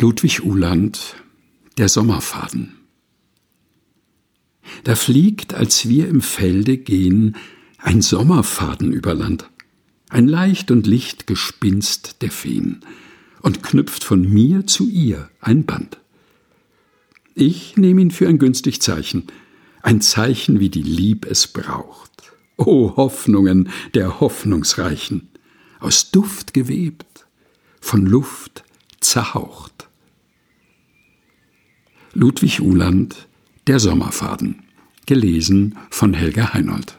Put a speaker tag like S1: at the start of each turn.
S1: Ludwig Uhland Der Sommerfaden Da fliegt, als wir im Felde gehen, ein Sommerfaden über Land, ein leicht und licht Gespinst der Feen, und knüpft von mir zu ihr ein Band. Ich nehme ihn für ein günstig Zeichen, ein Zeichen, wie die Lieb es braucht. O Hoffnungen der Hoffnungsreichen, aus Duft gewebt, von Luft zerhaucht. Ludwig Uhland Der Sommerfaden. Gelesen von Helga Heinold.